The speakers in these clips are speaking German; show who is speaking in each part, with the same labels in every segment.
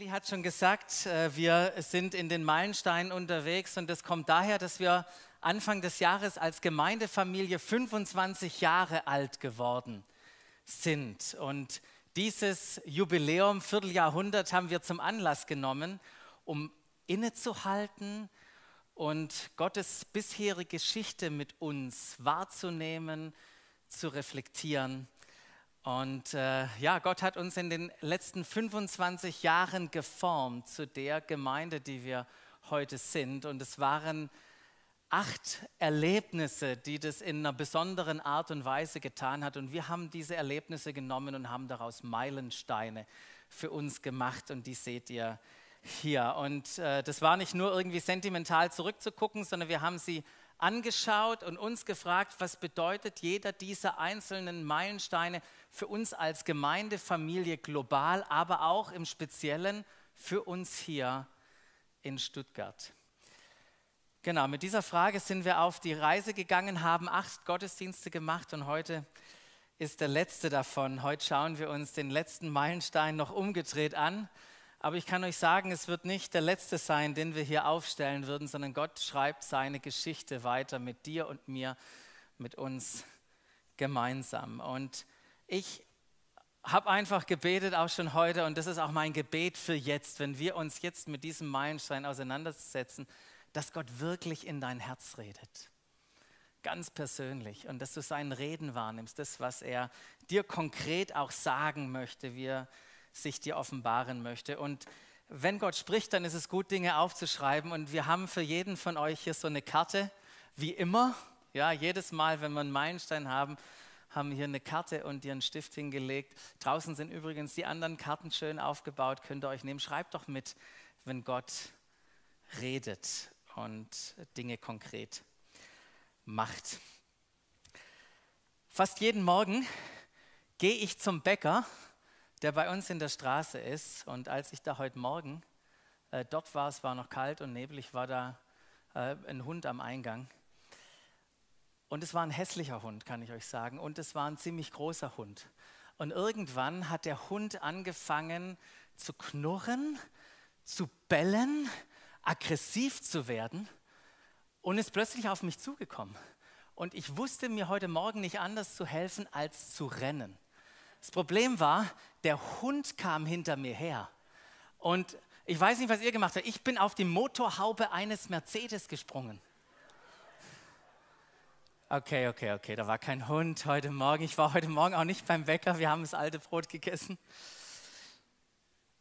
Speaker 1: Eli hat schon gesagt, äh, wir sind in den Meilensteinen unterwegs und das kommt daher, dass wir Anfang des Jahres als Gemeindefamilie 25 Jahre alt geworden sind. Und dieses Jubiläum, Vierteljahrhundert, haben wir zum Anlass genommen, um innezuhalten und Gottes bisherige Geschichte mit uns wahrzunehmen, zu reflektieren und äh, ja, Gott hat uns in den letzten 25 Jahren geformt zu der Gemeinde, die wir heute sind. Und es waren acht Erlebnisse, die das in einer besonderen Art und Weise getan hat. Und wir haben diese Erlebnisse genommen und haben daraus Meilensteine für uns gemacht. Und die seht ihr hier. Und äh, das war nicht nur irgendwie sentimental zurückzugucken, sondern wir haben sie angeschaut und uns gefragt, was bedeutet jeder dieser einzelnen Meilensteine für uns als Gemeindefamilie global, aber auch im Speziellen für uns hier in Stuttgart. Genau, mit dieser Frage sind wir auf die Reise gegangen, haben acht Gottesdienste gemacht und heute ist der letzte davon. Heute schauen wir uns den letzten Meilenstein noch umgedreht an. Aber ich kann euch sagen, es wird nicht der letzte sein, den wir hier aufstellen würden, sondern Gott schreibt seine Geschichte weiter mit dir und mir, mit uns gemeinsam. Und ich habe einfach gebetet, auch schon heute, und das ist auch mein Gebet für jetzt, wenn wir uns jetzt mit diesem Meilenstein auseinandersetzen, dass Gott wirklich in dein Herz redet. Ganz persönlich. Und dass du seinen Reden wahrnimmst, das, was er dir konkret auch sagen möchte, wie er sich dir offenbaren möchte. Und wenn Gott spricht, dann ist es gut, Dinge aufzuschreiben. Und wir haben für jeden von euch hier so eine Karte, wie immer. Ja, jedes Mal, wenn wir einen Meilenstein haben, haben hier eine Karte und einen Stift hingelegt. Draußen sind übrigens die anderen Karten schön aufgebaut, könnt ihr euch nehmen. Schreibt doch mit, wenn Gott redet und Dinge konkret macht. Fast jeden Morgen gehe ich zum Bäcker der bei uns in der Straße ist. Und als ich da heute Morgen äh, dort war, es war noch kalt und neblig, war da äh, ein Hund am Eingang. Und es war ein hässlicher Hund, kann ich euch sagen. Und es war ein ziemlich großer Hund. Und irgendwann hat der Hund angefangen zu knurren, zu bellen, aggressiv zu werden und ist plötzlich auf mich zugekommen. Und ich wusste mir heute Morgen nicht anders zu helfen, als zu rennen. Das Problem war, der Hund kam hinter mir her. Und ich weiß nicht, was ihr gemacht habt. Ich bin auf die Motorhaube eines Mercedes gesprungen. Okay, okay, okay, da war kein Hund heute Morgen. Ich war heute Morgen auch nicht beim Bäcker. Wir haben das alte Brot gegessen.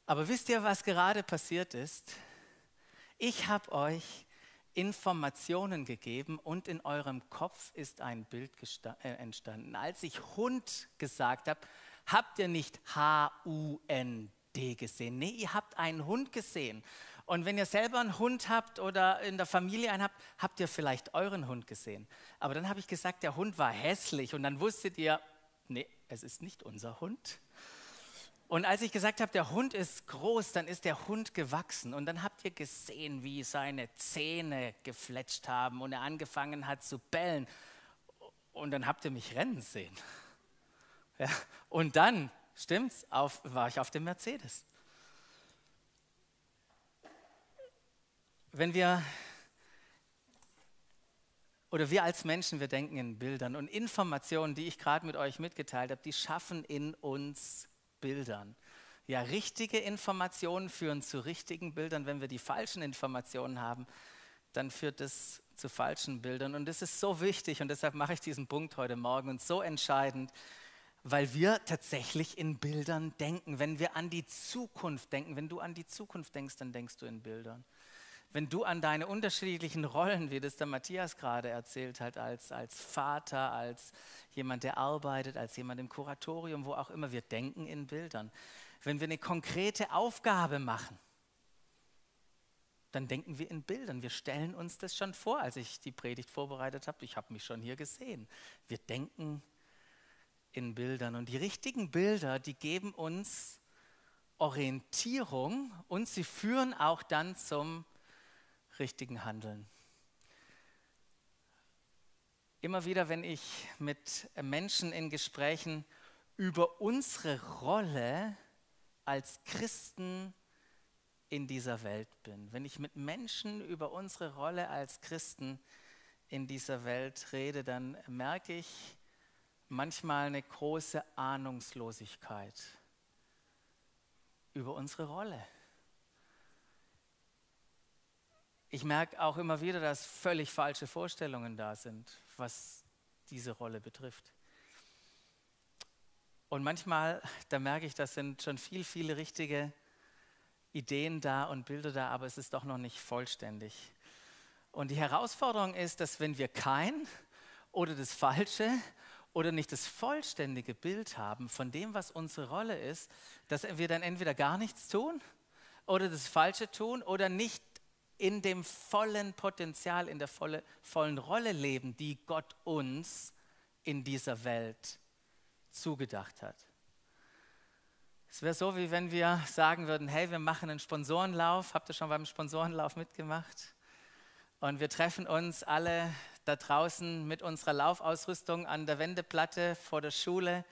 Speaker 1: Aber wisst ihr, was gerade passiert ist? Ich habe euch Informationen gegeben und in eurem Kopf ist ein Bild äh, entstanden. Als ich Hund gesagt habe, habt ihr nicht H-U-N-D gesehen. Nee, ihr habt einen Hund gesehen. Und wenn ihr selber einen Hund habt oder in der Familie einen habt, habt ihr vielleicht euren Hund gesehen. Aber dann habe ich gesagt, der Hund war hässlich und dann wusstet ihr, nee, es ist nicht unser Hund. Und als ich gesagt habe, der Hund ist groß, dann ist der Hund gewachsen. Und dann habt ihr gesehen, wie seine Zähne gefletscht haben und er angefangen hat zu bellen. Und dann habt ihr mich rennen sehen. Ja, und dann, stimmt's, auf, war ich auf dem Mercedes. Wenn wir, oder wir als Menschen, wir denken in Bildern und Informationen, die ich gerade mit euch mitgeteilt habe, die schaffen in uns Bildern. Ja, richtige Informationen führen zu richtigen Bildern. Wenn wir die falschen Informationen haben, dann führt es zu falschen Bildern. Und das ist so wichtig und deshalb mache ich diesen Punkt heute Morgen und so entscheidend, weil wir tatsächlich in Bildern denken. Wenn wir an die Zukunft denken, wenn du an die Zukunft denkst, dann denkst du in Bildern. Wenn du an deine unterschiedlichen Rollen, wie das der Matthias gerade erzählt hat, als, als Vater, als jemand, der arbeitet, als jemand im Kuratorium, wo auch immer, wir denken in Bildern. Wenn wir eine konkrete Aufgabe machen, dann denken wir in Bildern. Wir stellen uns das schon vor, als ich die Predigt vorbereitet habe. Ich habe mich schon hier gesehen. Wir denken in Bildern. Und die richtigen Bilder, die geben uns Orientierung und sie führen auch dann zum richtigen Handeln. Immer wieder, wenn ich mit Menschen in Gesprächen über unsere Rolle als Christen in dieser Welt bin, wenn ich mit Menschen über unsere Rolle als Christen in dieser Welt rede, dann merke ich manchmal eine große Ahnungslosigkeit über unsere Rolle. Ich merke auch immer wieder, dass völlig falsche Vorstellungen da sind, was diese Rolle betrifft. Und manchmal, da merke ich, das sind schon viel, viele richtige Ideen da und Bilder da, aber es ist doch noch nicht vollständig. Und die Herausforderung ist, dass wenn wir kein oder das Falsche oder nicht das vollständige Bild haben von dem, was unsere Rolle ist, dass wir dann entweder gar nichts tun oder das Falsche tun oder nicht in dem vollen Potenzial, in der volle, vollen Rolle leben, die Gott uns in dieser Welt zugedacht hat. Es wäre so, wie wenn wir sagen würden, hey, wir machen einen Sponsorenlauf. Habt ihr schon beim Sponsorenlauf mitgemacht? Und wir treffen uns alle da draußen mit unserer Laufausrüstung an der Wendeplatte vor der Schule.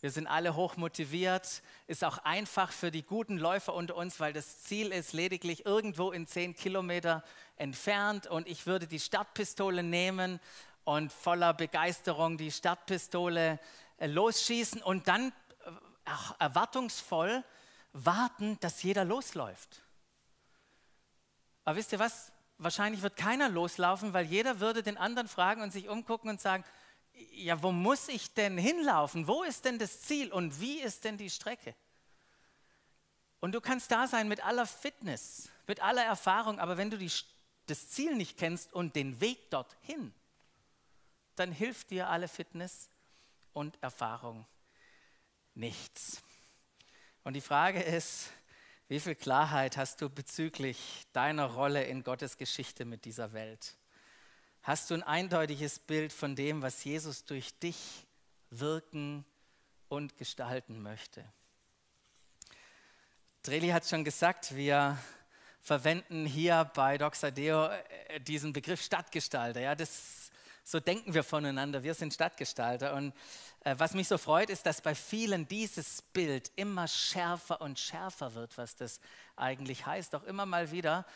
Speaker 1: Wir sind alle hoch motiviert. Ist auch einfach für die guten Läufer unter uns, weil das Ziel ist lediglich irgendwo in zehn Kilometer entfernt. Und ich würde die Startpistole nehmen und voller Begeisterung die Startpistole äh, losschießen und dann äh, erwartungsvoll warten, dass jeder losläuft. Aber wisst ihr was? Wahrscheinlich wird keiner loslaufen, weil jeder würde den anderen fragen und sich umgucken und sagen, ja, wo muss ich denn hinlaufen? Wo ist denn das Ziel und wie ist denn die Strecke? Und du kannst da sein mit aller Fitness, mit aller Erfahrung, aber wenn du die, das Ziel nicht kennst und den Weg dorthin, dann hilft dir alle Fitness und Erfahrung nichts. Und die Frage ist, wie viel Klarheit hast du bezüglich deiner Rolle in Gottes Geschichte mit dieser Welt? Hast du ein eindeutiges Bild von dem, was Jesus durch dich wirken und gestalten möchte? Dreli hat schon gesagt, wir verwenden hier bei Doxadeo äh, diesen Begriff Stadtgestalter. Ja, das, so denken wir voneinander, wir sind Stadtgestalter. Und äh, was mich so freut, ist, dass bei vielen dieses Bild immer schärfer und schärfer wird, was das eigentlich heißt. Auch immer mal wieder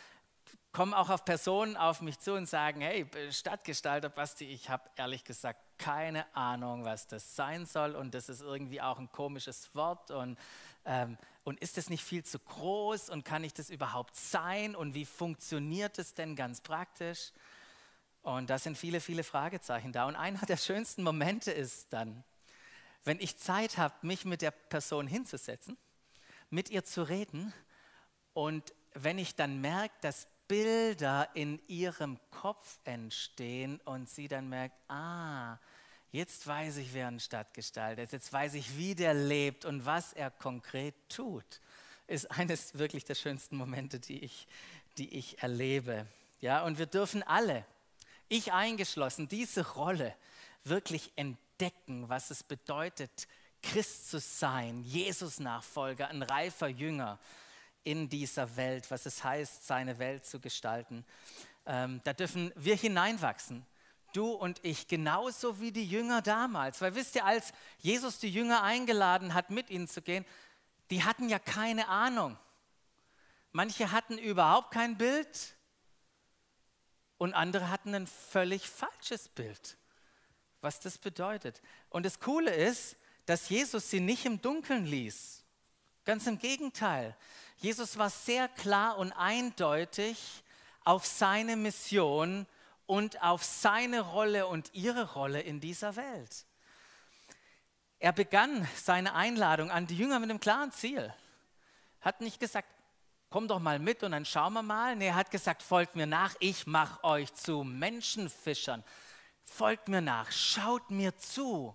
Speaker 1: kommen auch auf Personen auf mich zu und sagen, hey, Stadtgestalter Basti, ich habe ehrlich gesagt keine Ahnung, was das sein soll. Und das ist irgendwie auch ein komisches Wort. Und, ähm, und ist das nicht viel zu groß? Und kann ich das überhaupt sein? Und wie funktioniert es denn ganz praktisch? Und da sind viele, viele Fragezeichen da. Und einer der schönsten Momente ist dann, wenn ich Zeit habe, mich mit der Person hinzusetzen, mit ihr zu reden. Und wenn ich dann merke, dass Bilder in ihrem Kopf entstehen und sie dann merkt, ah, jetzt weiß ich, wer ein Stadtgestalter ist, jetzt weiß ich, wie der lebt und was er konkret tut, ist eines wirklich der schönsten Momente, die ich, die ich erlebe. Ja, und wir dürfen alle, ich eingeschlossen, diese Rolle wirklich entdecken, was es bedeutet, Christ zu sein, Jesus-Nachfolger, ein reifer Jünger in dieser Welt, was es heißt, seine Welt zu gestalten. Ähm, da dürfen wir hineinwachsen, du und ich, genauso wie die Jünger damals. Weil wisst ihr, als Jesus die Jünger eingeladen hat, mit ihnen zu gehen, die hatten ja keine Ahnung. Manche hatten überhaupt kein Bild und andere hatten ein völlig falsches Bild, was das bedeutet. Und das Coole ist, dass Jesus sie nicht im Dunkeln ließ. Ganz im Gegenteil. Jesus war sehr klar und eindeutig auf seine Mission und auf seine Rolle und ihre Rolle in dieser Welt. Er begann seine Einladung an die Jünger mit einem klaren Ziel. Hat nicht gesagt, komm doch mal mit und dann schauen wir mal. Nee, er hat gesagt, folgt mir nach, ich mache euch zu Menschenfischern. Folgt mir nach, schaut mir zu,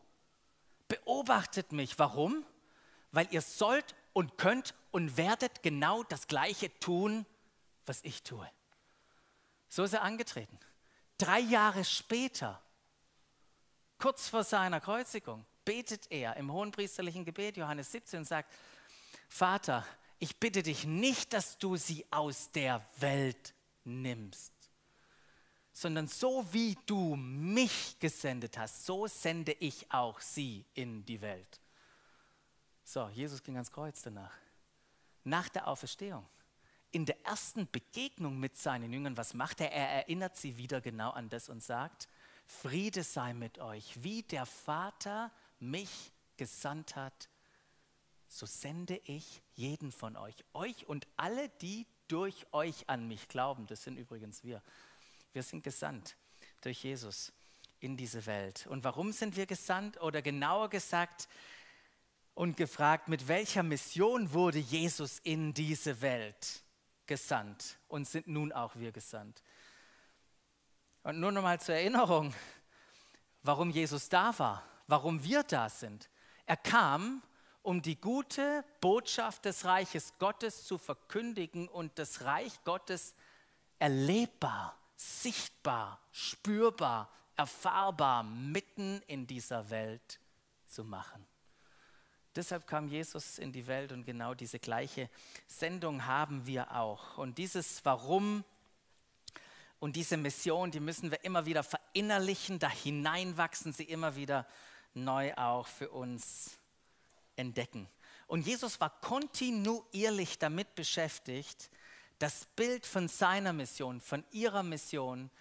Speaker 1: beobachtet mich. Warum? Weil ihr sollt und könnt und werdet genau das Gleiche tun, was ich tue. So ist er angetreten. Drei Jahre später, kurz vor seiner Kreuzigung, betet er im hohenpriesterlichen Gebet, Johannes 17, und sagt, Vater, ich bitte dich nicht, dass du sie aus der Welt nimmst, sondern so wie du mich gesendet hast, so sende ich auch sie in die Welt. So, Jesus ging ans Kreuz danach. Nach der Auferstehung. in der ersten Begegnung mit seinen Jüngern, was macht er? Er erinnert sie wieder genau an das und sagt, Friede sei mit euch, wie der Vater mich gesandt hat, so sende ich jeden von euch, euch und alle, die durch euch an mich glauben. Das sind übrigens wir. Wir sind gesandt durch Jesus in diese Welt. Und warum sind wir gesandt? Oder genauer gesagt und gefragt, mit welcher Mission wurde Jesus in diese Welt gesandt und sind nun auch wir gesandt? Und nur noch mal zur Erinnerung, warum Jesus da war, warum wir da sind. Er kam, um die gute Botschaft des Reiches Gottes zu verkündigen und das Reich Gottes erlebbar, sichtbar, spürbar, erfahrbar mitten in dieser Welt zu machen. Deshalb kam Jesus in die Welt und genau diese gleiche Sendung haben wir auch. Und dieses Warum und diese Mission, die müssen wir immer wieder verinnerlichen, da hineinwachsen sie immer wieder neu auch für uns entdecken. Und Jesus war kontinuierlich damit beschäftigt, das Bild von seiner Mission, von ihrer Mission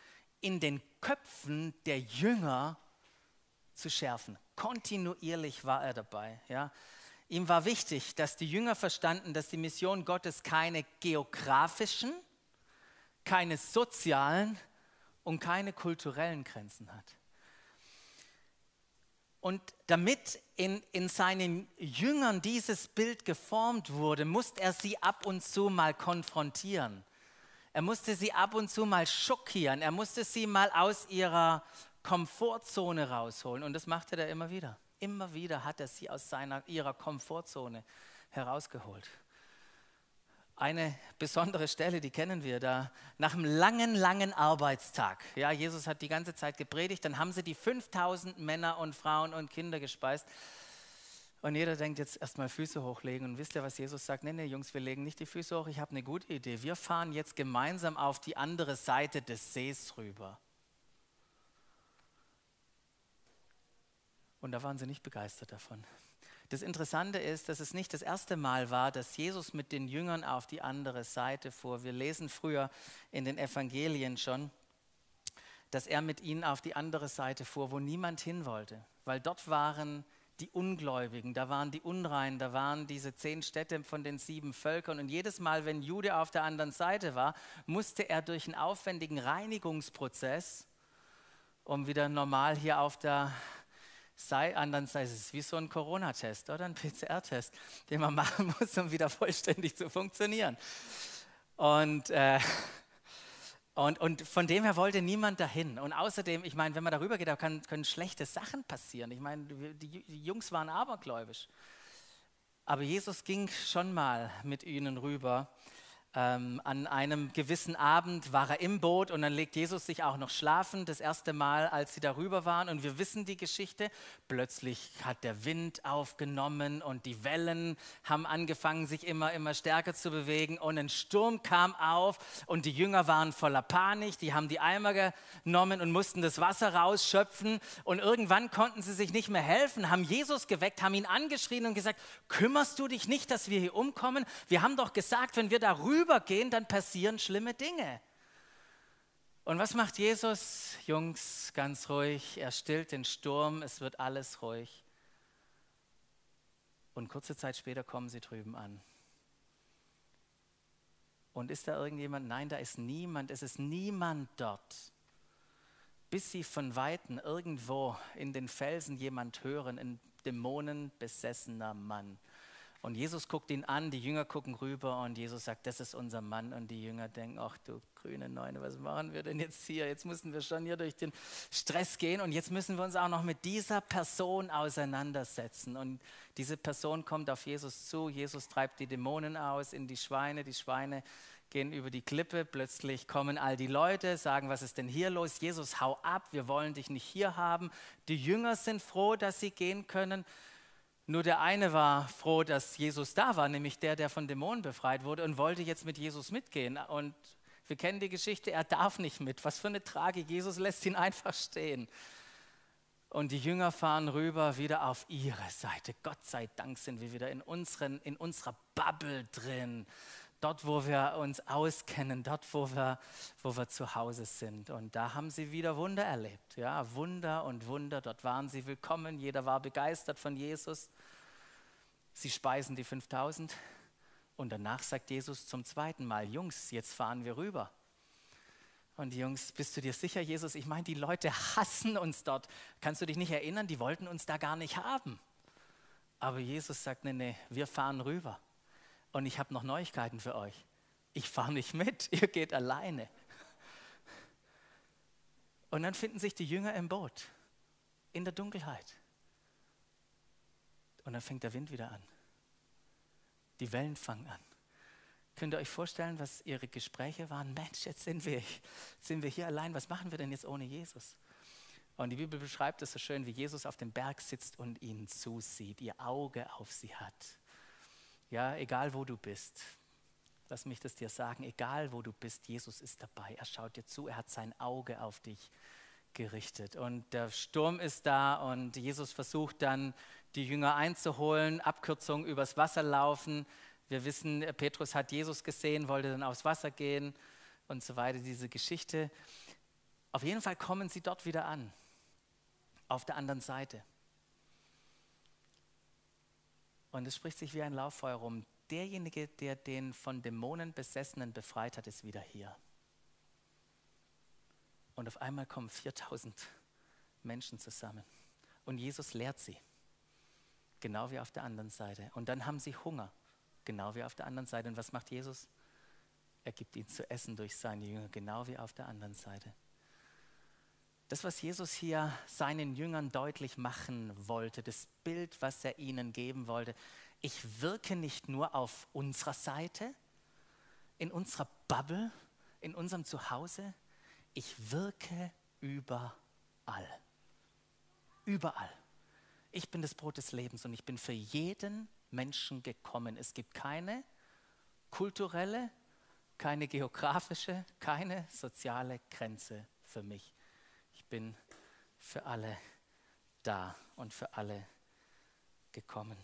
Speaker 1: in den Köpfen der Jünger zu schärfen. Kontinuierlich war er dabei. Ja. Ihm war wichtig, dass die Jünger verstanden, dass die Mission Gottes keine geografischen, keine sozialen und keine kulturellen Grenzen hat. Und damit in, in seinen Jüngern dieses Bild geformt wurde, musste er sie ab und zu mal konfrontieren. Er musste sie ab und zu mal schockieren. Er musste sie mal aus ihrer Komfortzone rausholen. Und das machte er immer wieder. Immer wieder hat er sie aus seiner, ihrer Komfortzone herausgeholt eine besondere Stelle, die kennen wir da, nach einem langen, langen Arbeitstag. Ja, Jesus hat die ganze Zeit gepredigt, dann haben sie die 5000 Männer und Frauen und Kinder gespeist. Und jeder denkt jetzt erstmal Füße hochlegen. Und wisst ihr, was Jesus sagt? Nee, nee, Jungs, wir legen nicht die Füße hoch. Ich habe eine gute Idee. Wir fahren jetzt gemeinsam auf die andere Seite des Sees rüber. Und da waren sie nicht begeistert davon. Das Interessante ist, dass es nicht das erste Mal war, dass Jesus mit den Jüngern auf die andere Seite fuhr. Wir lesen früher in den Evangelien schon, dass er mit ihnen auf die andere Seite fuhr, wo niemand hin wollte, weil dort waren die Ungläubigen, da waren die Unreinen, da waren diese zehn Städte von den sieben Völkern. Und jedes Mal, wenn Jude auf der anderen Seite war, musste er durch einen aufwendigen Reinigungsprozess, um wieder normal hier auf der sei anderen sei es wie so ein Corona-Test oder ein PCR-Test, den man machen muss, um wieder vollständig zu funktionieren. Und, äh, und, und von dem her wollte niemand dahin. Und außerdem, ich meine, wenn man darüber geht, da kann, können schlechte Sachen passieren. Ich meine, die, die Jungs waren abergläubisch. Aber Jesus ging schon mal mit ihnen rüber ähm, an einem gewissen Abend war er im Boot und dann legt Jesus sich auch noch schlafen, das erste Mal, als sie darüber waren. Und wir wissen die Geschichte. Plötzlich hat der Wind aufgenommen und die Wellen haben angefangen, sich immer, immer stärker zu bewegen. Und ein Sturm kam auf und die Jünger waren voller Panik. Die haben die Eimer genommen und mussten das Wasser rausschöpfen. Und irgendwann konnten sie sich nicht mehr helfen, haben Jesus geweckt, haben ihn angeschrien und gesagt, kümmerst du dich nicht, dass wir hier umkommen? Wir haben doch gesagt, wenn wir darüber vorübergehen, dann passieren schlimme Dinge. Und was macht Jesus? Jungs, ganz ruhig, er stillt den Sturm, es wird alles ruhig. Und kurze Zeit später kommen sie drüben an. Und ist da irgendjemand? Nein, da ist niemand, es ist niemand dort. Bis sie von Weitem irgendwo in den Felsen jemand hören, ein dämonenbesessener Mann. Und Jesus guckt ihn an, die Jünger gucken rüber und Jesus sagt, das ist unser Mann. Und die Jünger denken, ach du grüne Neune, was machen wir denn jetzt hier? Jetzt müssen wir schon hier durch den Stress gehen und jetzt müssen wir uns auch noch mit dieser Person auseinandersetzen. Und diese Person kommt auf Jesus zu. Jesus treibt die Dämonen aus in die Schweine. Die Schweine gehen über die Klippe. Plötzlich kommen all die Leute, sagen, was ist denn hier los? Jesus, hau ab, wir wollen dich nicht hier haben. Die Jünger sind froh, dass sie gehen können. Nur der eine war froh, dass Jesus da war, nämlich der, der von Dämonen befreit wurde und wollte jetzt mit Jesus mitgehen. Und wir kennen die Geschichte, er darf nicht mit. Was für eine Tragik. Jesus lässt ihn einfach stehen. Und die Jünger fahren rüber wieder auf ihre Seite. Gott sei Dank sind wir wieder in, unseren, in unserer Bubble drin. Dort, wo wir uns auskennen, dort, wo wir, wo wir zu Hause sind. Und da haben sie wieder Wunder erlebt. Ja, Wunder und Wunder. Dort waren sie willkommen. Jeder war begeistert von Jesus. Sie speisen die 5000. Und danach sagt Jesus zum zweiten Mal: Jungs, jetzt fahren wir rüber. Und die Jungs, bist du dir sicher, Jesus? Ich meine, die Leute hassen uns dort. Kannst du dich nicht erinnern? Die wollten uns da gar nicht haben. Aber Jesus sagt: Nee, nee, wir fahren rüber. Und ich habe noch Neuigkeiten für euch. Ich fahre nicht mit, ihr geht alleine. Und dann finden sich die Jünger im Boot, in der Dunkelheit. Und dann fängt der Wind wieder an. Die Wellen fangen an. Könnt ihr euch vorstellen, was ihre Gespräche waren? Mensch, jetzt sind wir, sind wir hier allein. Was machen wir denn jetzt ohne Jesus? Und die Bibel beschreibt es so schön, wie Jesus auf dem Berg sitzt und ihnen zusieht, ihr Auge auf sie hat. Ja, egal wo du bist. Lass mich das dir sagen, egal wo du bist, Jesus ist dabei. Er schaut dir zu, er hat sein Auge auf dich gerichtet. Und der Sturm ist da und Jesus versucht dann, die Jünger einzuholen, Abkürzung übers Wasser laufen. Wir wissen, Petrus hat Jesus gesehen, wollte dann aufs Wasser gehen und so weiter, diese Geschichte. Auf jeden Fall kommen sie dort wieder an, auf der anderen Seite. Und es spricht sich wie ein Lauffeuer rum. Derjenige, der den von Dämonen Besessenen befreit hat, ist wieder hier. Und auf einmal kommen 4000 Menschen zusammen. Und Jesus lehrt sie, genau wie auf der anderen Seite. Und dann haben sie Hunger, genau wie auf der anderen Seite. Und was macht Jesus? Er gibt ihnen zu essen durch seine Jünger, genau wie auf der anderen Seite. Das, was Jesus hier seinen Jüngern deutlich machen wollte, das Bild, was er ihnen geben wollte, ich wirke nicht nur auf unserer Seite, in unserer Bubble, in unserem Zuhause, ich wirke überall. Überall. Ich bin das Brot des Lebens und ich bin für jeden Menschen gekommen. Es gibt keine kulturelle, keine geografische, keine soziale Grenze für mich bin für alle da und für alle gekommen.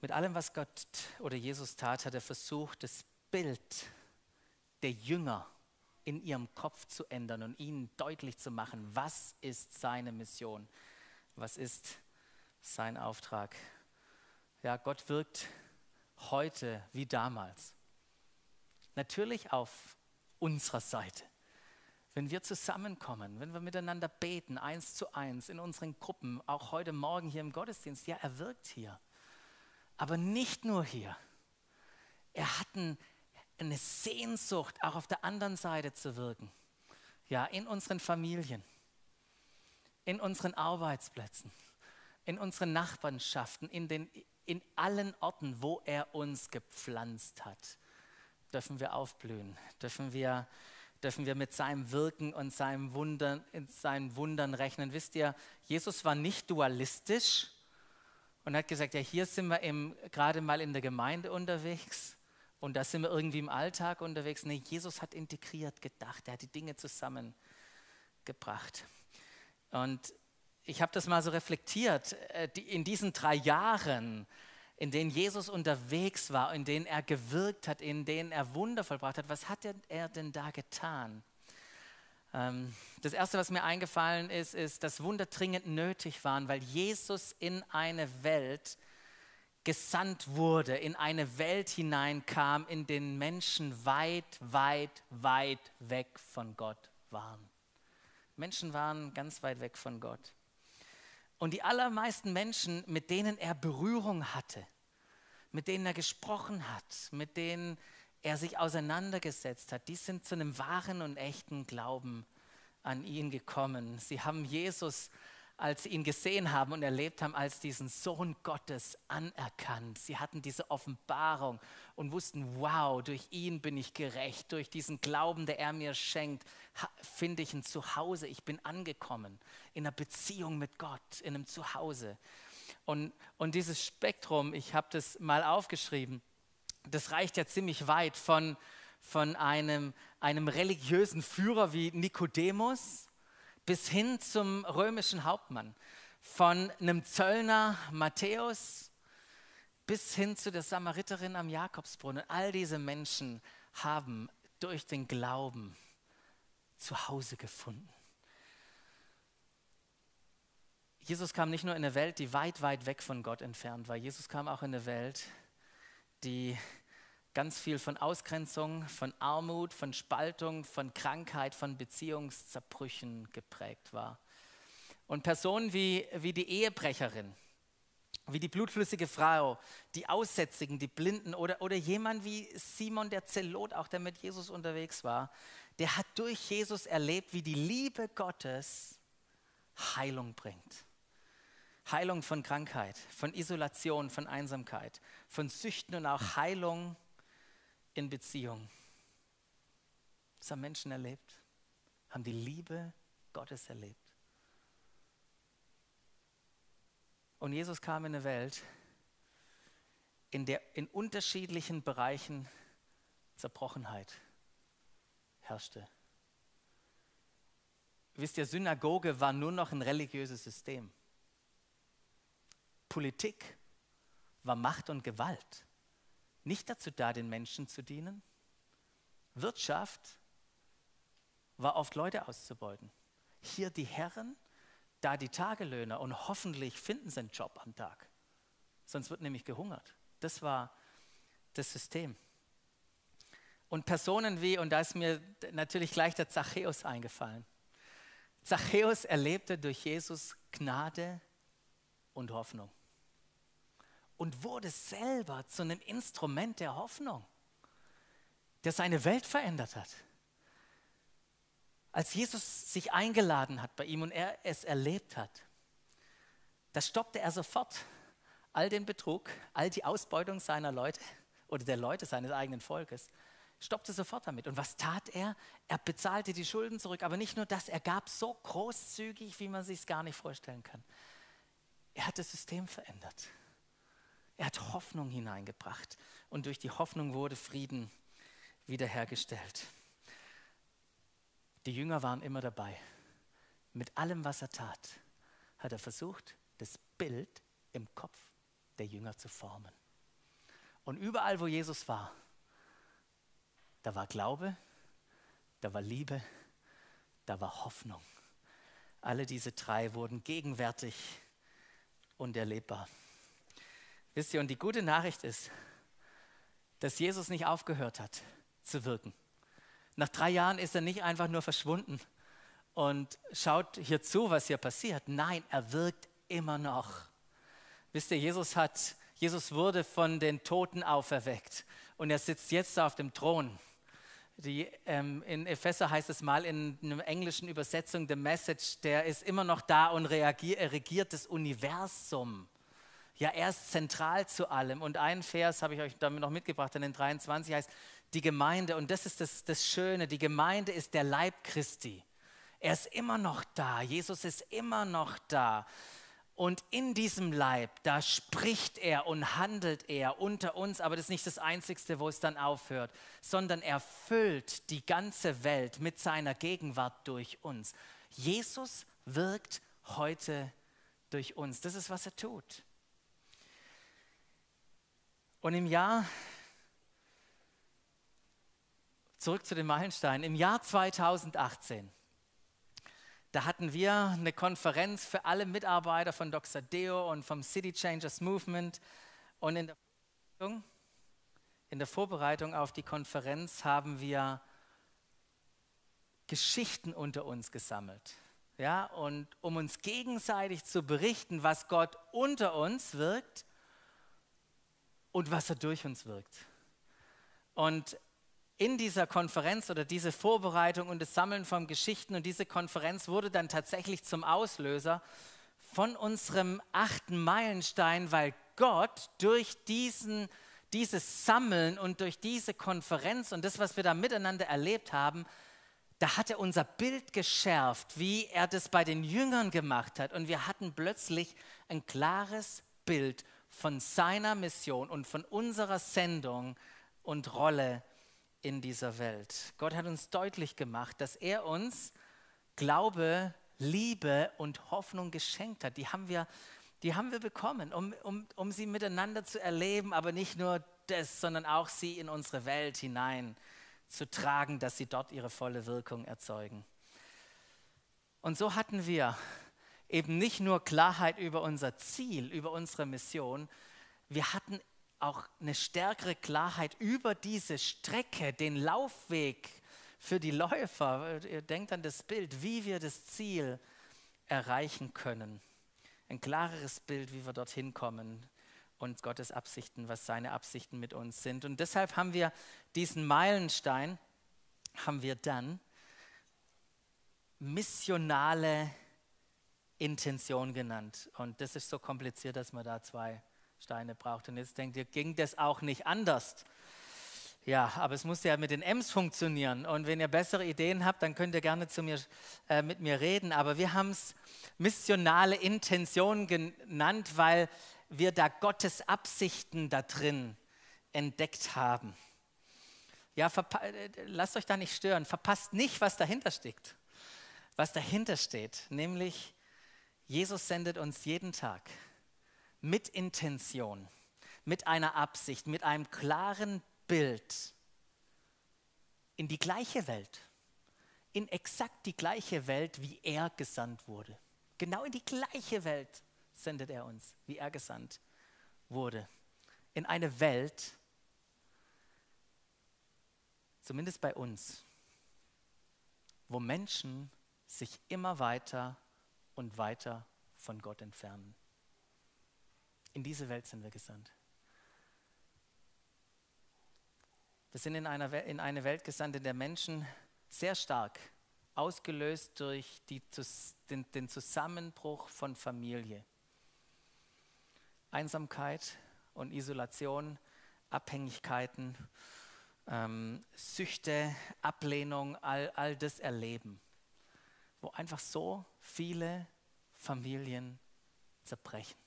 Speaker 1: Mit allem, was Gott oder Jesus tat, hat er versucht, das Bild der Jünger in ihrem Kopf zu ändern und ihnen deutlich zu machen, was ist seine Mission, was ist sein Auftrag. Ja, Gott wirkt heute wie damals. Natürlich auf unserer Seite wenn wir zusammenkommen, wenn wir miteinander beten, eins zu eins, in unseren Gruppen, auch heute Morgen hier im Gottesdienst, ja, er wirkt hier. Aber nicht nur hier. Er hat ein, eine Sehnsucht, auch auf der anderen Seite zu wirken. Ja, in unseren Familien, in unseren Arbeitsplätzen, in unseren Nachbarschaften, in, den, in allen Orten, wo er uns gepflanzt hat, dürfen wir aufblühen, dürfen wir dürfen wir mit seinem Wirken und seinem Wundern, seinen Wundern rechnen. Wisst ihr, Jesus war nicht dualistisch und hat gesagt, ja, hier sind wir gerade mal in der Gemeinde unterwegs und da sind wir irgendwie im Alltag unterwegs. Nee, Jesus hat integriert gedacht, er hat die Dinge zusammengebracht. Und ich habe das mal so reflektiert, äh, in diesen drei Jahren, in denen Jesus unterwegs war, in denen er gewirkt hat, in denen er Wunder vollbracht hat, was hat er denn da getan? Ähm, das Erste, was mir eingefallen ist, ist, dass Wunder dringend nötig waren, weil Jesus in eine Welt gesandt wurde, in eine Welt hineinkam, in den Menschen weit, weit, weit weg von Gott waren. Menschen waren ganz weit weg von Gott. Und die allermeisten Menschen, mit denen er Berührung hatte, mit denen er gesprochen hat, mit denen er sich auseinandergesetzt hat, die sind zu einem wahren und echten Glauben an ihn gekommen. Sie haben Jesus als sie ihn gesehen haben und erlebt haben, als diesen Sohn Gottes anerkannt. Sie hatten diese Offenbarung und wussten, wow, durch ihn bin ich gerecht, durch diesen Glauben, der er mir schenkt, finde ich ein Zuhause, ich bin angekommen in einer Beziehung mit Gott, in einem Zuhause. Und, und dieses Spektrum, ich habe das mal aufgeschrieben, das reicht ja ziemlich weit von, von einem, einem religiösen Führer wie Nikodemus, bis hin zum römischen Hauptmann, von einem Zöllner Matthäus bis hin zu der Samariterin am Jakobsbrunnen. All diese Menschen haben durch den Glauben zu Hause gefunden. Jesus kam nicht nur in eine Welt, die weit, weit weg von Gott entfernt war. Jesus kam auch in eine Welt, die ganz viel von Ausgrenzung, von Armut, von Spaltung, von Krankheit, von Beziehungszerbrüchen geprägt war. Und Personen wie, wie die Ehebrecherin, wie die blutflüssige Frau, die Aussätzigen, die Blinden oder, oder jemand wie Simon der Zelot, auch der mit Jesus unterwegs war, der hat durch Jesus erlebt, wie die Liebe Gottes Heilung bringt. Heilung von Krankheit, von Isolation, von Einsamkeit, von Süchten und auch Heilung in Beziehung. Das haben Menschen erlebt, haben die Liebe Gottes erlebt. Und Jesus kam in eine Welt, in der in unterschiedlichen Bereichen Zerbrochenheit herrschte. Wisst ihr, Synagoge war nur noch ein religiöses System. Politik war Macht und Gewalt. Nicht dazu da, den Menschen zu dienen. Wirtschaft war oft Leute auszubeuten. Hier die Herren da die Tagelöhner und hoffentlich finden sie einen Job am Tag. Sonst wird nämlich gehungert. Das war das System. Und Personen wie, und da ist mir natürlich gleich der Zachäus eingefallen. Zachäus erlebte durch Jesus Gnade und Hoffnung und wurde selber zu einem Instrument der Hoffnung, der seine Welt verändert hat. Als Jesus sich eingeladen hat bei ihm und er es erlebt hat, da stoppte er sofort all den Betrug, all die Ausbeutung seiner Leute oder der Leute seines eigenen Volkes, stoppte sofort damit. Und was tat er? Er bezahlte die Schulden zurück, aber nicht nur das, er gab so großzügig, wie man sich es gar nicht vorstellen kann. Er hat das System verändert. Er hat Hoffnung hineingebracht und durch die Hoffnung wurde Frieden wiederhergestellt. Die Jünger waren immer dabei. Mit allem, was er tat, hat er versucht, das Bild im Kopf der Jünger zu formen. Und überall, wo Jesus war, da war Glaube, da war Liebe, da war Hoffnung. Alle diese drei wurden gegenwärtig und erlebbar. Wisst ihr, und die gute Nachricht ist, dass Jesus nicht aufgehört hat zu wirken. Nach drei Jahren ist er nicht einfach nur verschwunden und schaut hier zu, was hier passiert. Nein, er wirkt immer noch. Wisst ihr, Jesus hat, Jesus wurde von den Toten auferweckt und er sitzt jetzt auf dem Thron. Die, ähm, in Epheser heißt es mal in einer englischen Übersetzung, the message, der ist immer noch da und reagier, er regiert das Universum. Ja, er ist zentral zu allem. Und ein Vers habe ich euch damit noch mitgebracht, in den 23 heißt, die Gemeinde, und das ist das, das Schöne, die Gemeinde ist der Leib Christi. Er ist immer noch da, Jesus ist immer noch da. Und in diesem Leib, da spricht er und handelt er unter uns, aber das ist nicht das Einzige, wo es dann aufhört, sondern er füllt die ganze Welt mit seiner Gegenwart durch uns. Jesus wirkt heute durch uns. Das ist, was er tut. Und im Jahr Zurück zu den Meilensteinen. Im Jahr 2018, da hatten wir eine Konferenz für alle Mitarbeiter von Dr. Deo und vom City Changers Movement. Und in der, in der Vorbereitung auf die Konferenz haben wir Geschichten unter uns gesammelt. Ja, und um uns gegenseitig zu berichten, was Gott unter uns wirkt und was er durch uns wirkt. Und in dieser Konferenz oder diese Vorbereitung und das Sammeln von Geschichten und diese Konferenz wurde dann tatsächlich zum Auslöser von unserem achten Meilenstein, weil Gott durch diesen, dieses Sammeln und durch diese Konferenz und das, was wir da miteinander erlebt haben, da hat er unser Bild geschärft, wie er das bei den Jüngern gemacht hat. Und wir hatten plötzlich ein klares Bild von seiner Mission und von unserer Sendung und Rolle in dieser Welt. Gott hat uns deutlich gemacht, dass er uns Glaube, Liebe und Hoffnung geschenkt hat. Die haben wir Die haben wir bekommen, um, um, um sie miteinander zu erleben, aber nicht nur das, sondern auch sie in unsere Welt hinein zu tragen, dass sie dort ihre volle Wirkung erzeugen. Und so hatten wir eben nicht nur Klarheit über unser Ziel, über unsere Mission, wir hatten auch eine stärkere Klarheit über diese Strecke, den Laufweg für die Läufer. Ihr denkt an das Bild, wie wir das Ziel erreichen können. Ein klareres Bild, wie wir dorthin kommen und Gottes Absichten, was seine Absichten mit uns sind. Und deshalb haben wir diesen Meilenstein, haben wir dann missionale Intention genannt. Und das ist so kompliziert, dass man da zwei Steine braucht. Und jetzt denkt ihr, ging das auch nicht anders? Ja, aber es muss ja mit den M's funktionieren. Und wenn ihr bessere Ideen habt, dann könnt ihr gerne zu mir, äh, mit mir reden. Aber wir haben es missionale Intention genannt, weil wir da Gottes Absichten da drin entdeckt haben. Ja, äh, lasst euch da nicht stören. Verpasst nicht, was dahinter steckt. Was dahinter steht, nämlich Jesus sendet uns jeden Tag mit Intention, mit einer Absicht, mit einem klaren Bild in die gleiche Welt, in exakt die gleiche Welt, wie er gesandt wurde. Genau in die gleiche Welt sendet er uns, wie er gesandt wurde. In eine Welt, zumindest bei uns, wo Menschen sich immer weiter und weiter von Gott entfernen. In diese Welt sind wir gesandt. Wir sind in, einer, in eine Welt gesandt, in der Menschen sehr stark, ausgelöst durch die, den, den Zusammenbruch von Familie, Einsamkeit und Isolation, Abhängigkeiten, ähm, Süchte, Ablehnung, all, all das erleben, wo einfach so viele Familien zerbrechen.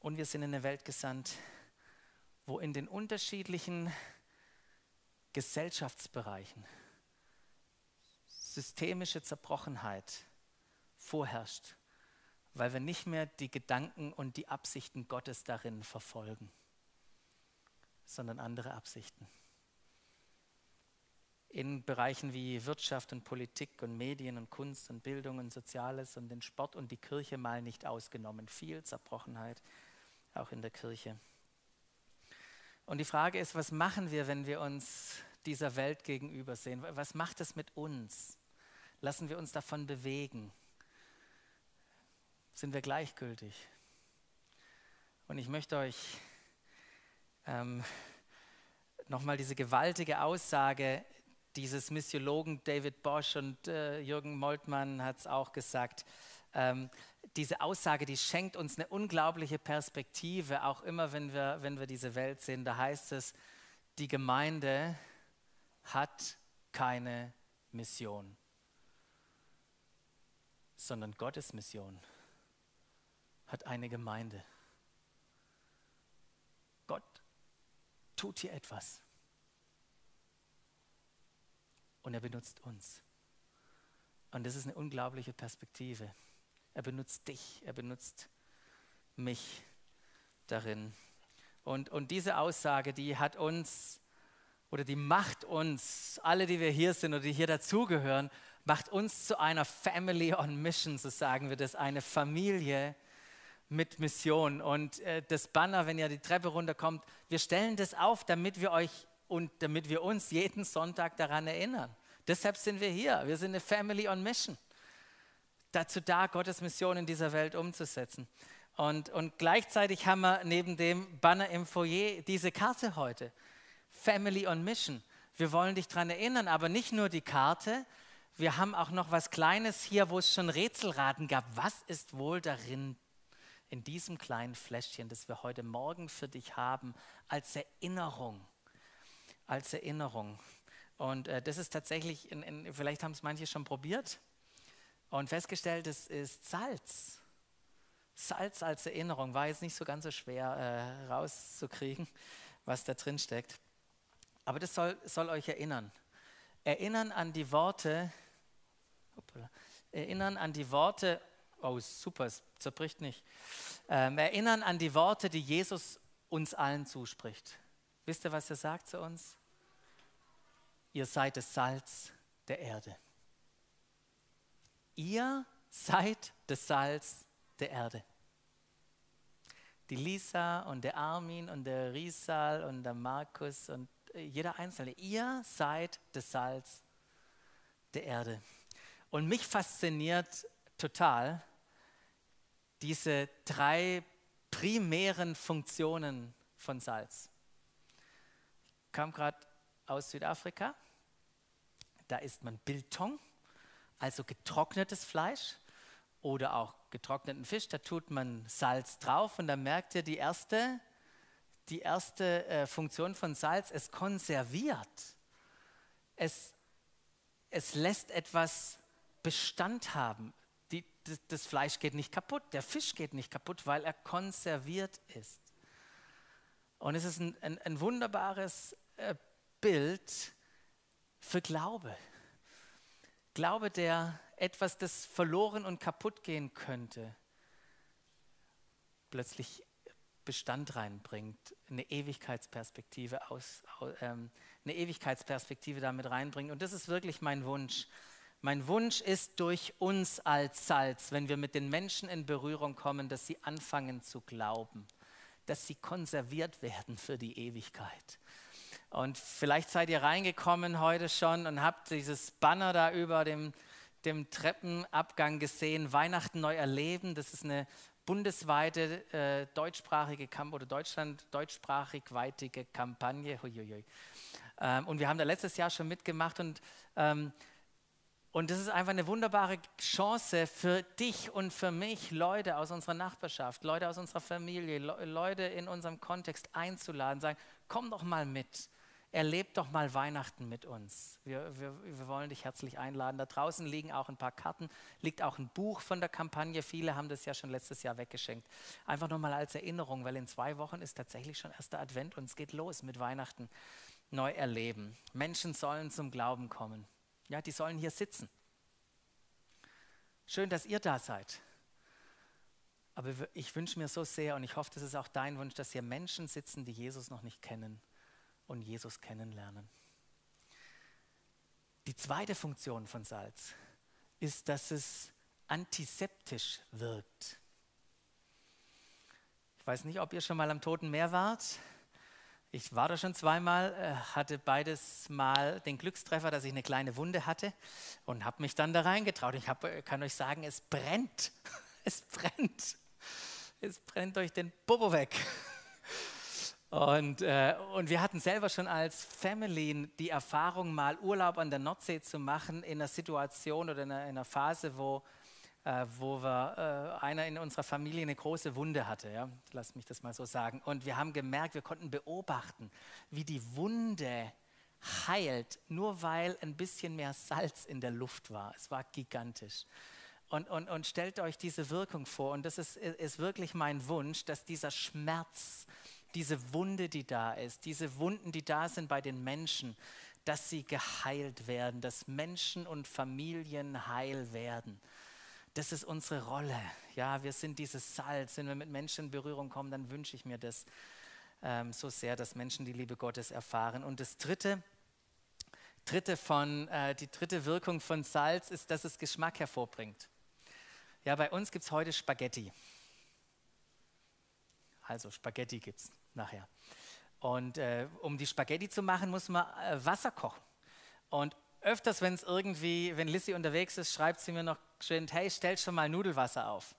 Speaker 1: Und wir sind in eine Welt gesandt, wo in den unterschiedlichen Gesellschaftsbereichen systemische Zerbrochenheit vorherrscht, weil wir nicht mehr die Gedanken und die Absichten Gottes darin verfolgen, sondern andere Absichten in Bereichen wie Wirtschaft und Politik und Medien und Kunst und Bildung und Soziales und den Sport und die Kirche mal nicht ausgenommen. Viel Zerbrochenheit auch in der Kirche. Und die Frage ist, was machen wir, wenn wir uns dieser Welt gegenüber sehen? Was macht es mit uns? Lassen wir uns davon bewegen? Sind wir gleichgültig? Und ich möchte euch ähm, nochmal diese gewaltige Aussage dieses Missiologen David Bosch und äh, Jürgen Moltmann hat es auch gesagt. Ähm, diese Aussage, die schenkt uns eine unglaubliche Perspektive, auch immer wenn wir, wenn wir diese Welt sehen. Da heißt es, die Gemeinde hat keine Mission, sondern Gottes Mission hat eine Gemeinde. Gott tut hier etwas und er benutzt uns. Und das ist eine unglaubliche Perspektive. Er benutzt dich, er benutzt mich darin. Und, und diese Aussage, die hat uns oder die macht uns, alle, die wir hier sind oder die hier dazugehören, macht uns zu einer Family on Mission, so sagen wir das, eine Familie mit Mission. Und äh, das Banner, wenn ihr die Treppe runterkommt, wir stellen das auf, damit wir euch und damit wir uns jeden Sonntag daran erinnern. Deshalb sind wir hier. Wir sind eine Family on Mission. Dazu da, Gottes Mission in dieser Welt umzusetzen. Und, und gleichzeitig haben wir neben dem Banner im Foyer diese Karte heute. Family on Mission. Wir wollen dich daran erinnern, aber nicht nur die Karte. Wir haben auch noch was Kleines hier, wo es schon Rätselraten gab. Was ist wohl darin in diesem kleinen Fläschchen, das wir heute Morgen für dich haben, als Erinnerung? Als Erinnerung. Und äh, das ist tatsächlich, in, in, vielleicht haben es manche schon probiert und festgestellt, es ist Salz. Salz als Erinnerung war jetzt nicht so ganz so schwer äh, rauszukriegen, was da drin steckt. Aber das soll, soll euch erinnern. Erinnern an die Worte, hoppala, erinnern an die Worte Oh, super, es zerbricht nicht. Ähm, erinnern an die Worte, die Jesus uns allen zuspricht. Wisst ihr, was er sagt zu uns? Ihr seid das Salz der Erde. Ihr seid das Salz der Erde. Die Lisa und der Armin und der Risal und der Markus und äh, jeder Einzelne, ihr seid das Salz der Erde. Und mich fasziniert total diese drei primären Funktionen von Salz. Ich kam gerade aus Südafrika, da isst man Biltong, also getrocknetes Fleisch oder auch getrockneten Fisch, da tut man Salz drauf und dann merkt ihr die erste, die erste äh, Funktion von Salz, es konserviert. Es, es lässt etwas Bestand haben. Die, das, das Fleisch geht nicht kaputt, der Fisch geht nicht kaputt, weil er konserviert ist. Und es ist ein, ein, ein wunderbares äh, Bild für Glaube. Glaube, der etwas, das verloren und kaputt gehen könnte, plötzlich Bestand reinbringt, eine Ewigkeitsperspektive aus, ähm, eine Ewigkeitsperspektive damit reinbringt. Und das ist wirklich mein Wunsch. Mein Wunsch ist durch uns als Salz, wenn wir mit den Menschen in Berührung kommen, dass sie anfangen zu glauben, dass sie konserviert werden für die Ewigkeit. Und vielleicht seid ihr reingekommen heute schon und habt dieses Banner da über dem, dem Treppenabgang gesehen, Weihnachten neu erleben. Das ist eine bundesweite äh, deutschsprachige Kampagne oder Deutschland deutschsprachig weitige Kampagne. Ähm, und wir haben da letztes Jahr schon mitgemacht und ähm, und das ist einfach eine wunderbare Chance für dich und für mich, Leute aus unserer Nachbarschaft, Leute aus unserer Familie, Leute in unserem Kontext einzuladen, sagen, komm doch mal mit erleb doch mal Weihnachten mit uns. Wir, wir, wir, wollen dich herzlich einladen. Da draußen liegen auch ein paar Karten, liegt auch ein Buch von der Kampagne. Viele haben das ja schon letztes Jahr weggeschenkt. Einfach nur mal als Erinnerung, weil in zwei Wochen ist tatsächlich schon erster Advent und es geht los mit Weihnachten. Neu erleben. Menschen sollen zum Glauben kommen. Ja, die sollen hier sitzen. Schön, dass ihr da seid. Aber ich wünsche mir so sehr und ich hoffe, das ist auch dein Wunsch, dass hier Menschen sitzen, die Jesus noch nicht kennen und Jesus kennenlernen. Die zweite Funktion von Salz ist, dass es antiseptisch wirkt. Ich weiß nicht, ob ihr schon mal am Toten Meer wart. Ich war da schon zweimal, äh, hatte beides Mal den Glückstreffer, dass ich eine kleine Wunde hatte und habe mich dann da reingetraut. Ich hab, äh, kann euch sagen, es brennt. Es brennt. Es brennt euch den Bobo weg. Und, äh, und wir hatten selber schon als Family die Erfahrung, mal Urlaub an der Nordsee zu machen in einer Situation oder in einer, in einer Phase, wo, äh, wo wir, äh, einer in unserer Familie eine große Wunde hatte. Ja? Lass mich das mal so sagen. Und wir haben gemerkt, wir konnten beobachten, wie die Wunde heilt, nur weil ein bisschen mehr Salz in der Luft war. Es war gigantisch. Und, und, und stellt euch diese Wirkung vor. Und das ist, ist wirklich mein Wunsch, dass dieser Schmerz, diese Wunde, die da ist, diese Wunden, die da sind bei den Menschen, dass sie geheilt werden, dass Menschen und Familien heil werden. Das ist unsere Rolle. Ja, wir sind dieses Salz. Wenn wir mit Menschen in Berührung kommen, dann wünsche ich mir das ähm, so sehr, dass Menschen die Liebe Gottes erfahren. Und das dritte, dritte von, äh, die dritte Wirkung von Salz ist, dass es Geschmack hervorbringt. Ja, bei uns gibt es heute Spaghetti. Also Spaghetti gibt es nachher. Und äh, um die Spaghetti zu machen, muss man äh, Wasser kochen. Und öfters, wenn es irgendwie, wenn Lissy unterwegs ist, schreibt sie mir noch schön, hey, stell schon mal Nudelwasser auf.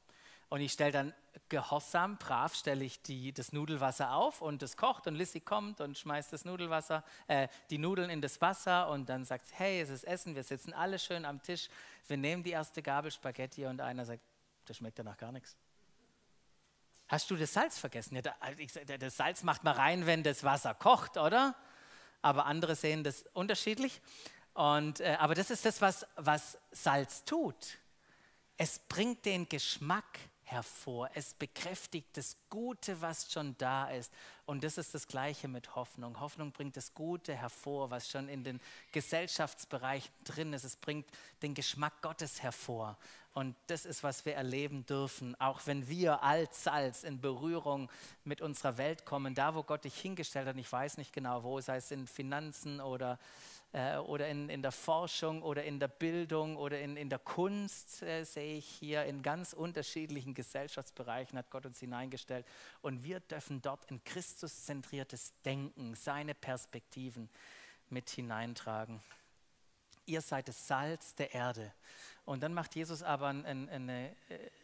Speaker 1: Und ich stelle dann gehorsam, brav, stelle ich die, das Nudelwasser auf und es kocht und Lissy kommt und schmeißt das Nudelwasser, äh, die Nudeln in das Wasser und dann sagt sie, hey, es ist Essen, wir sitzen alle schön am Tisch, wir nehmen die erste Gabel Spaghetti und einer sagt, das schmeckt danach gar nichts. Hast du das Salz vergessen? Ja, das Salz macht man rein, wenn das Wasser kocht, oder? Aber andere sehen das unterschiedlich. Und, äh, aber das ist das, was, was Salz tut. Es bringt den Geschmack hervor. Es bekräftigt das Gute, was schon da ist. Und das ist das Gleiche mit Hoffnung. Hoffnung bringt das Gute hervor, was schon in den Gesellschaftsbereichen drin ist. Es bringt den Geschmack Gottes hervor. Und das ist, was wir erleben dürfen, auch wenn wir als Salz in Berührung mit unserer Welt kommen, da wo Gott dich hingestellt hat, ich weiß nicht genau wo, sei es in Finanzen oder äh, oder in, in der Forschung oder in der Bildung oder in, in der Kunst äh, sehe ich hier in ganz unterschiedlichen Gesellschaftsbereichen hat Gott uns hineingestellt und wir dürfen dort ein Christuszentriertes Denken, seine Perspektiven mit hineintragen. Ihr seid das Salz der Erde. Und dann macht Jesus aber ein, ein, eine,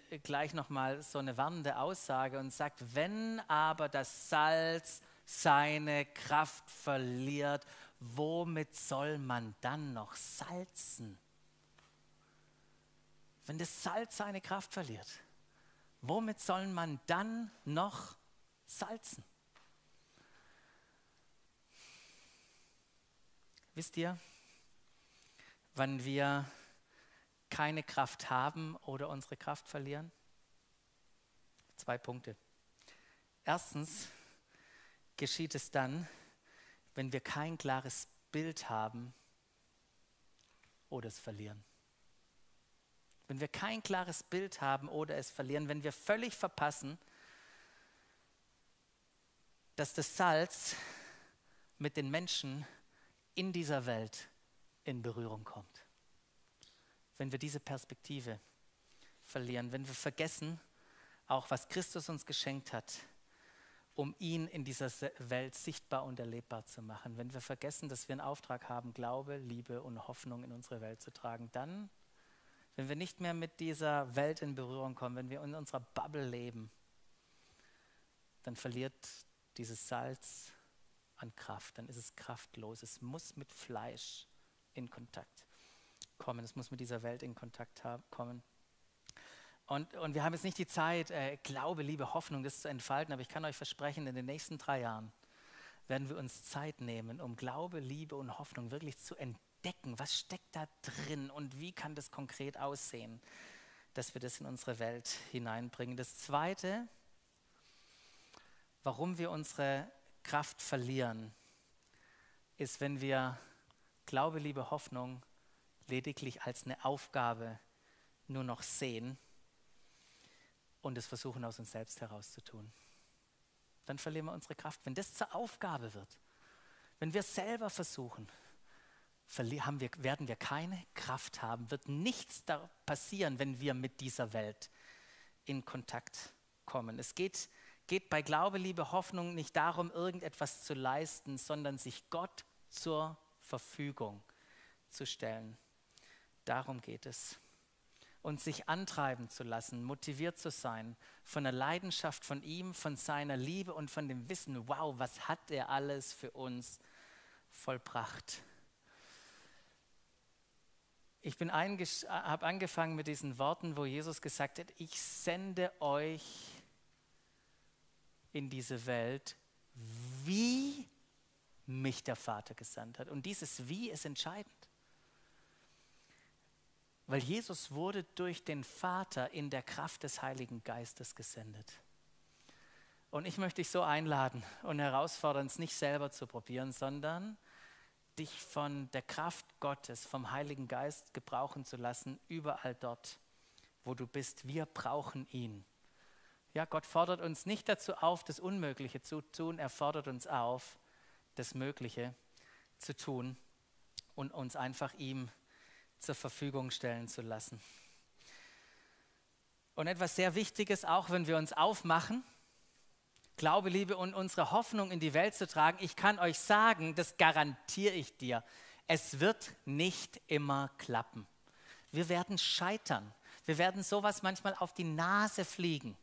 Speaker 1: äh, gleich nochmal so eine warnende Aussage und sagt, wenn aber das Salz seine Kraft verliert womit soll man dann noch salzen? Wenn das Salz seine Kraft verliert, womit soll man dann noch salzen? Wisst ihr, wann wir keine Kraft haben oder unsere Kraft verlieren? Zwei Punkte. Erstens geschieht es dann, wenn wir kein klares Bild haben oder es verlieren. Wenn wir kein klares Bild haben oder es verlieren, wenn wir völlig verpassen, dass das Salz mit den Menschen in dieser Welt in Berührung kommt. Wenn wir diese Perspektive verlieren, wenn wir vergessen, auch was Christus uns geschenkt hat, um ihn in dieser Welt sichtbar und erlebbar zu machen. Wenn wir vergessen, dass wir einen Auftrag haben, Glaube, Liebe und Hoffnung in unsere Welt zu tragen, dann, wenn wir nicht mehr mit dieser Welt in Berührung kommen, wenn wir in unserer Bubble leben, dann verliert dieses Salz an Kraft, dann ist es kraftlos. Es muss mit Fleisch in Kontakt kommen, es muss mit dieser Welt in Kontakt kommen. Und, und wir haben jetzt nicht die Zeit, äh, Glaube, Liebe, Hoffnung, das zu entfalten, aber ich kann euch versprechen, in den nächsten drei Jahren werden wir uns Zeit nehmen, um Glaube, Liebe und Hoffnung wirklich zu entdecken. Was steckt da drin und wie kann das konkret aussehen, dass wir das in unsere Welt hineinbringen. Das Zweite, warum wir unsere Kraft verlieren, ist, wenn wir Glaube, Liebe, Hoffnung lediglich als eine Aufgabe nur noch sehen und es versuchen aus uns selbst herauszutun. Dann verlieren wir unsere Kraft. Wenn das zur Aufgabe wird, wenn wir selber versuchen, haben wir, werden wir keine Kraft haben, wird nichts da passieren, wenn wir mit dieser Welt in Kontakt kommen. Es geht, geht bei Glaube, Liebe, Hoffnung nicht darum, irgendetwas zu leisten, sondern sich Gott zur Verfügung zu stellen. Darum geht es und sich antreiben zu lassen, motiviert zu sein von der Leidenschaft von ihm, von seiner Liebe und von dem Wissen, wow, was hat er alles für uns vollbracht. Ich habe angefangen mit diesen Worten, wo Jesus gesagt hat, ich sende euch in diese Welt, wie mich der Vater gesandt hat. Und dieses Wie ist entscheidend. Weil Jesus wurde durch den Vater in der Kraft des Heiligen Geistes gesendet. Und ich möchte dich so einladen und herausfordern, es nicht selber zu probieren, sondern dich von der Kraft Gottes, vom Heiligen Geist gebrauchen zu lassen, überall dort, wo du bist. Wir brauchen ihn. Ja, Gott fordert uns nicht dazu auf, das Unmögliche zu tun, er fordert uns auf, das Mögliche zu tun und uns einfach ihm zu zur Verfügung stellen zu lassen. Und etwas sehr Wichtiges, auch wenn wir uns aufmachen, Glaube, Liebe und unsere Hoffnung in die Welt zu tragen, ich kann euch sagen, das garantiere ich dir, es wird nicht immer klappen. Wir werden scheitern. Wir werden sowas manchmal auf die Nase fliegen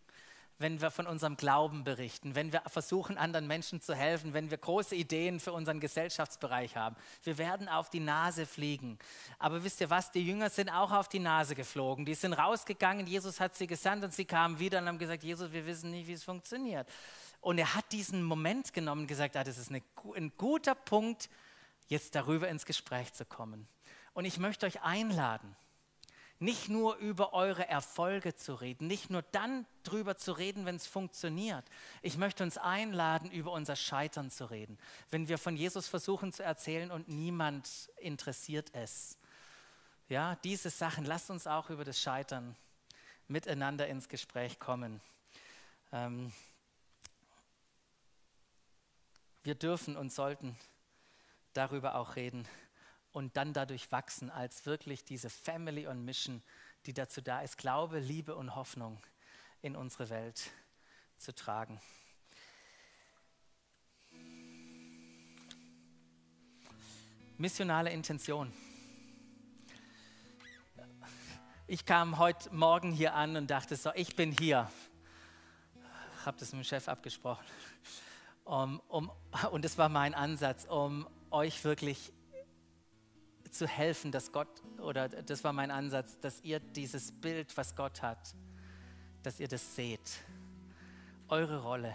Speaker 1: wenn wir von unserem Glauben berichten, wenn wir versuchen, anderen Menschen zu helfen, wenn wir große Ideen für unseren Gesellschaftsbereich haben. Wir werden auf die Nase fliegen. Aber wisst ihr was? Die Jünger sind auch auf die Nase geflogen. Die sind rausgegangen, Jesus hat sie gesandt und sie kamen wieder und haben gesagt, Jesus, wir wissen nicht, wie es funktioniert. Und er hat diesen Moment genommen und gesagt, ah, das ist ein guter Punkt, jetzt darüber ins Gespräch zu kommen. Und ich möchte euch einladen, Nicht nur über eure Erfolge zu reden, nicht nur dann drüber zu reden, wenn es funktioniert. Ich möchte uns einladen, über unser Scheitern zu reden. Wenn wir von Jesus versuchen zu erzählen und niemand interessiert es. Ja, diese Sachen, lasst uns auch über das Scheitern miteinander ins Gespräch kommen. Ähm, wir dürfen und sollten darüber auch reden und dann dadurch wachsen als wirklich diese Family und Mission, die dazu da ist, Glaube, Liebe und Hoffnung in unsere Welt zu tragen. Missionale Intention. Ich kam heute Morgen hier an und dachte so, ich bin hier. Habe das mit dem Chef abgesprochen. Um, um, und das war mein Ansatz, um euch wirklich zu helfen, dass Gott, oder das war mein Ansatz, dass ihr dieses Bild, was Gott hat, dass ihr das seht. Eure Rolle,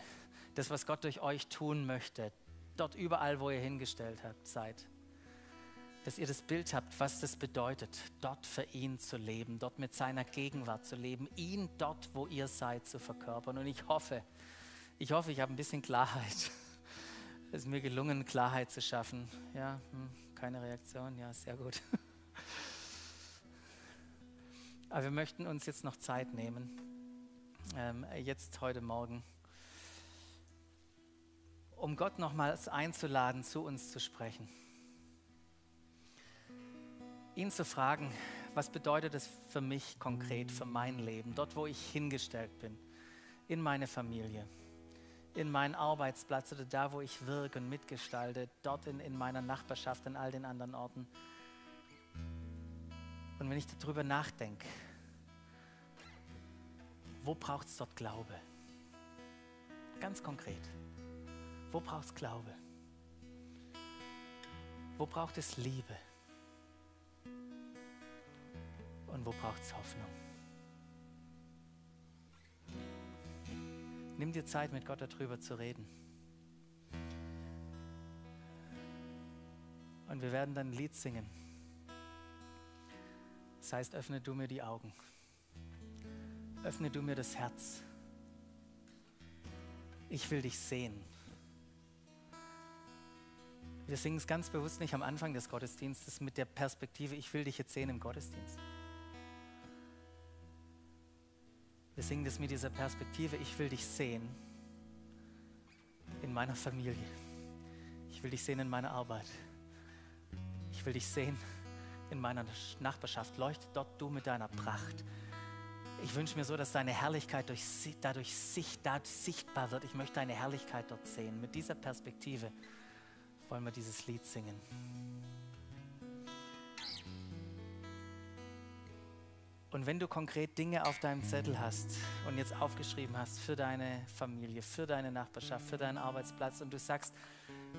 Speaker 1: das, was Gott durch euch tun möchte, dort überall, wo ihr hingestellt habt, seid. Dass ihr das Bild habt, was das bedeutet, dort für ihn zu leben, dort mit seiner Gegenwart zu leben, ihn dort, wo ihr seid, zu verkörpern. Und ich hoffe, ich hoffe, ich habe ein bisschen Klarheit. Es ist mir gelungen, Klarheit zu schaffen. Ja, hm, keine Reaktion. Ja, sehr gut. Aber wir möchten uns jetzt noch Zeit nehmen, ähm, jetzt heute Morgen, um Gott nochmals einzuladen, zu uns zu sprechen. Ihn zu fragen, was bedeutet es für mich konkret, für mein Leben, dort, wo ich hingestellt bin, in meine Familie in meinen Arbeitsplatz oder da, wo ich wirke und mitgestalte, dort in, in meiner Nachbarschaft, an all den anderen Orten. Und wenn ich darüber nachdenke, wo braucht es dort Glaube? Ganz konkret. Wo braucht es Glaube? Wo braucht es Liebe? Und wo braucht es Hoffnung? Nimm dir Zeit, mit Gott darüber zu reden. Und wir werden dann ein Lied singen. Das heißt, öffne du mir die Augen. Öffne du mir das Herz. Ich will dich sehen. Wir singen es ganz bewusst nicht am Anfang des Gottesdienstes mit der Perspektive, ich will dich jetzt sehen im Gottesdienst. Wir singen das mit dieser Perspektive, ich will dich sehen in meiner Familie. Ich will dich sehen in meiner Arbeit. Ich will dich sehen in meiner Nachbarschaft. Leuchte dort du mit deiner Pracht. Ich wünsche mir so, dass deine Herrlichkeit durch, dadurch sichtbar wird. Ich möchte deine Herrlichkeit dort sehen. Mit dieser Perspektive wollen wir dieses Lied singen. Und wenn du konkret Dinge auf deinem Zettel hast und jetzt aufgeschrieben hast für deine Familie, für deine Nachbarschaft, für deinen Arbeitsplatz und du sagst,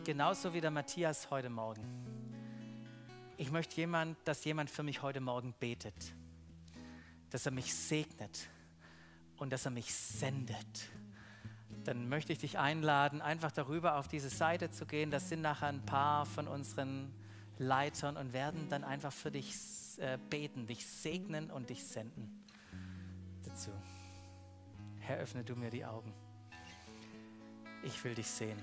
Speaker 1: genauso wie der Matthias heute Morgen, ich möchte jemand, dass jemand für mich heute Morgen betet, dass er mich segnet und dass er mich sendet, dann möchte ich dich einladen, einfach darüber auf diese Seite zu gehen. Das sind nachher ein paar von unseren Leitern und werden dann einfach für dich äh, beten, dich segnen und dich senden dazu. Herr, öffne du mir die Augen. Ich will dich sehen.